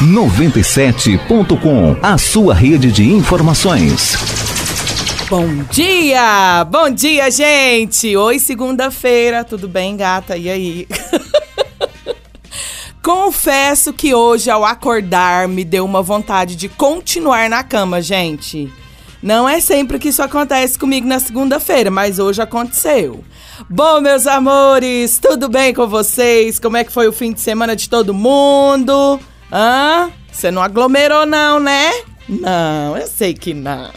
97.com, a sua rede de informações. Bom dia! Bom dia, gente! Oi, segunda-feira, tudo bem, gata? E aí? Confesso que hoje, ao acordar, me deu uma vontade de continuar na cama, gente. Não é sempre que isso acontece comigo na segunda-feira, mas hoje aconteceu. Bom, meus amores, tudo bem com vocês? Como é que foi o fim de semana de todo mundo? Hã? Você não aglomerou, não, né? Não, eu sei que não.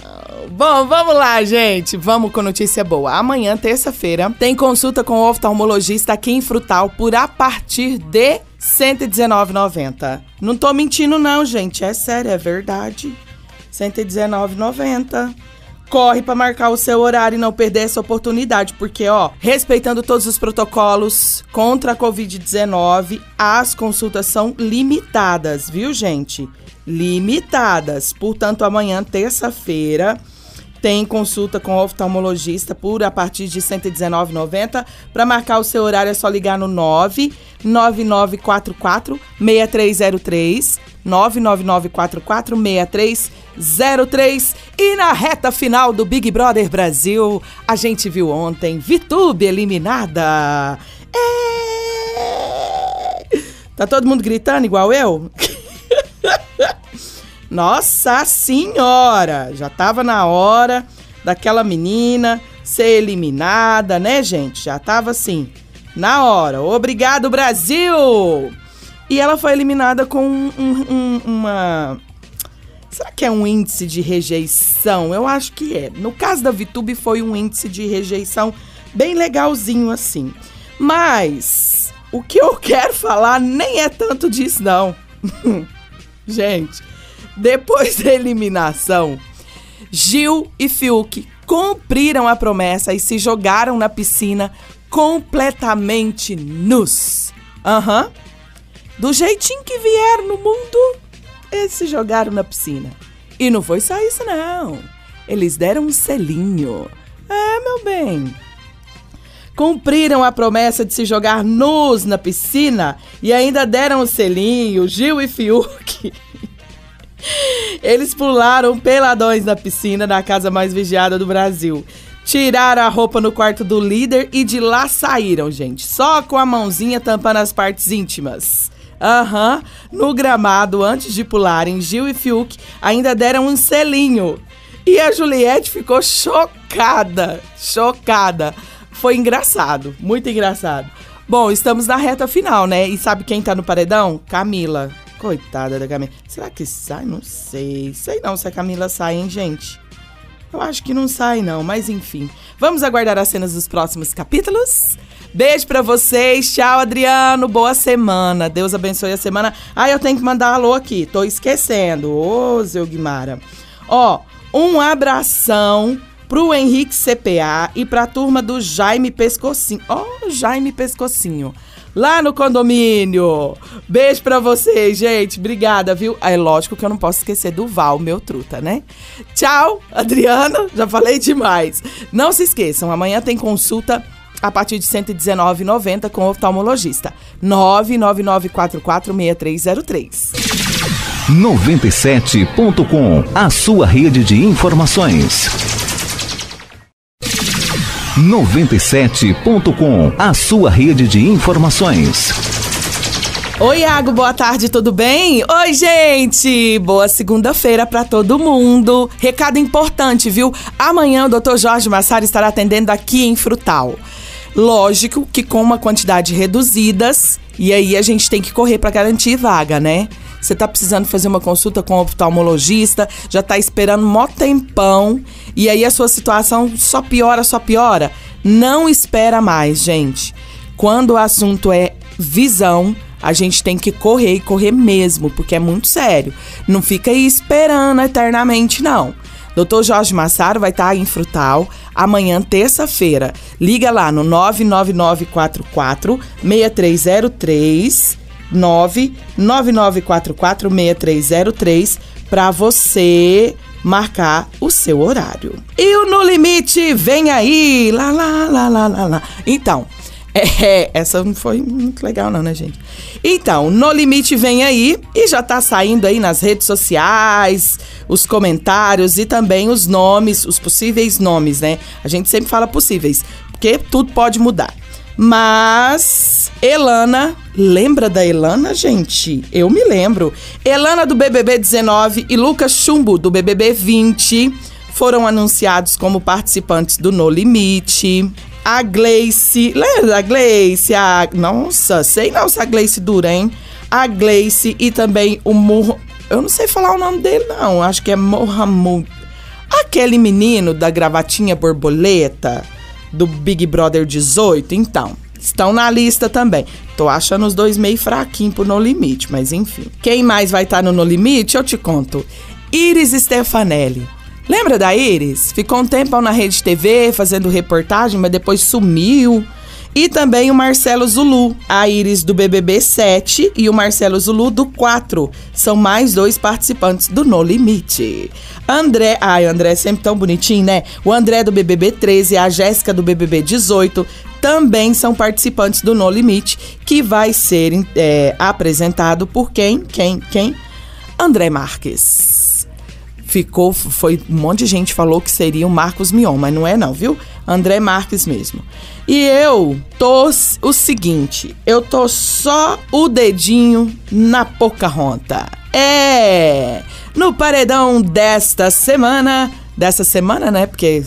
Bom, vamos lá, gente. Vamos com notícia boa. Amanhã, terça-feira, tem consulta com o oftalmologista aqui em Frutal por a partir de R$ 119,90. Não tô mentindo, não, gente. É sério, é verdade. R$ 119,90 corre para marcar o seu horário e não perder essa oportunidade, porque ó, respeitando todos os protocolos contra a COVID-19, as consultas são limitadas, viu, gente? Limitadas. Portanto, amanhã, terça-feira, tem consulta com o oftalmologista por a partir de R$ 119,90. Para marcar o seu horário é só ligar no 99944 6303 99944 6303 e na reta final do Big Brother Brasil, a gente viu ontem Vitube eliminada. É... Tá todo mundo gritando igual eu? Nossa senhora! Já tava na hora daquela menina ser eliminada, né, gente? Já tava assim, na hora. Obrigado, Brasil! E ela foi eliminada com um, um, uma. Será que é um índice de rejeição? Eu acho que é. No caso da Vitube, foi um índice de rejeição bem legalzinho assim. Mas o que eu quero falar nem é tanto disso, não. Gente, depois da eliminação, Gil e Fiuk cumpriram a promessa e se jogaram na piscina completamente nus. Aham. Uhum. Do jeitinho que vieram no mundo, eles se jogaram na piscina. E não foi só isso, não. Eles deram um selinho. É, meu bem. Cumpriram a promessa de se jogar nus na piscina e ainda deram um selinho, Gil e Fiuk. Eles pularam peladões na piscina na casa mais vigiada do Brasil. Tiraram a roupa no quarto do líder e de lá saíram, gente. Só com a mãozinha tampando as partes íntimas. Aham, uhum. no gramado, antes de pularem, Gil e Fiuk ainda deram um selinho. E a Juliette ficou chocada, chocada. Foi engraçado, muito engraçado. Bom, estamos na reta final, né? E sabe quem tá no paredão? Camila. Coitada da Camila. Será que sai? Não sei. Sei não se a Camila sai, hein, gente? Eu acho que não sai, não, mas enfim. Vamos aguardar as cenas dos próximos capítulos? Beijo para vocês. Tchau, Adriano. Boa semana. Deus abençoe a semana. Ah, eu tenho que mandar alô aqui. Tô esquecendo. Ô, Zé Guimara. Ó, um abração pro Henrique CPA e pra turma do Jaime Pescocinho. Ó, Jaime Pescocinho lá no condomínio. Beijo pra vocês, gente. Obrigada, viu? É lógico que eu não posso esquecer do Val, meu truta, né? Tchau, Adriana. Já falei demais. Não se esqueçam, amanhã tem consulta a partir de R$ 119,90 com oftalmologista. 999446303. 97.com, a sua rede de informações. 97.com, a sua rede de informações. Oi, Iago, boa tarde, tudo bem? Oi, gente! Boa segunda-feira para todo mundo. Recado importante, viu? Amanhã o Dr. Jorge Massari estará atendendo aqui em Frutal. Lógico que com uma quantidade reduzidas, e aí a gente tem que correr para garantir vaga, né? Você tá precisando fazer uma consulta com o oftalmologista, já tá esperando mó tempão, e aí a sua situação só piora, só piora. Não espera mais, gente. Quando o assunto é visão, a gente tem que correr e correr mesmo, porque é muito sério. Não fica aí esperando eternamente, não. Doutor Jorge Massaro vai estar em Frutal amanhã, terça-feira. Liga lá no 99944 6303 999446303 para você marcar o seu horário. E o No Limite vem aí, lá, lá, lá, lá, lá, lá. Então, É, essa não foi muito legal não, né, gente? Então, No Limite vem aí e já tá saindo aí nas redes sociais, os comentários e também os nomes, os possíveis nomes, né? A gente sempre fala possíveis, porque tudo pode mudar. Mas Elana, lembra da Elana, gente? Eu me lembro. Elana do BBB 19 e Lucas Chumbo do BBB 20 foram anunciados como participantes do No Limite a Gleice. Lembra da Gleice? A, nossa, sei não se a Gleice dura, hein? A Gleice e também o Mur. Eu não sei falar o nome dele, não. Acho que é Mohamed. Aquele menino da gravatinha borboleta do Big Brother 18, então. Estão na lista também. Tô achando os dois meio fraquinhos pro No Limite, mas enfim. Quem mais vai estar tá no No Limite, eu te conto. Iris Stefanelli. Lembra da Iris? Ficou um tempo na Rede TV fazendo reportagem, mas depois sumiu. E também o Marcelo Zulu, a Iris do BBB 7 e o Marcelo Zulu do 4. São mais dois participantes do No Limite. André, ai, André é sempre tão bonitinho, né? O André do BBB 13 e a Jéssica do BBB 18 também são participantes do No Limite, que vai ser é, apresentado por quem? Quem? Quem? André Marques ficou, foi um monte de gente falou que seria o Marcos Mion, mas não é não, viu? André Marques mesmo. E eu tô o seguinte, eu tô só o dedinho na Pocahontas. É, no paredão desta semana, dessa semana, né? Porque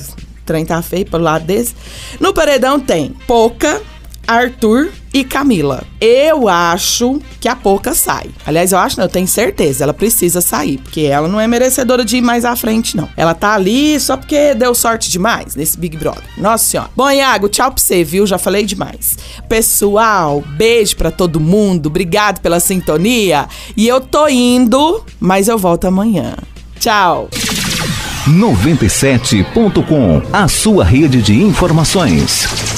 trem tá feio pelo lado desse. No paredão tem Poca, Arthur e Camila. Eu acho que a Poca sai. Aliás, eu acho, não, eu tenho certeza, ela precisa sair, porque ela não é merecedora de ir mais à frente, não. Ela tá ali só porque deu sorte demais nesse Big Brother. Nossa senhora. Bom, Iago, tchau pra você, viu? Já falei demais. Pessoal, beijo para todo mundo, obrigado pela sintonia. E eu tô indo, mas eu volto amanhã. Tchau. 97.com, a sua rede de informações.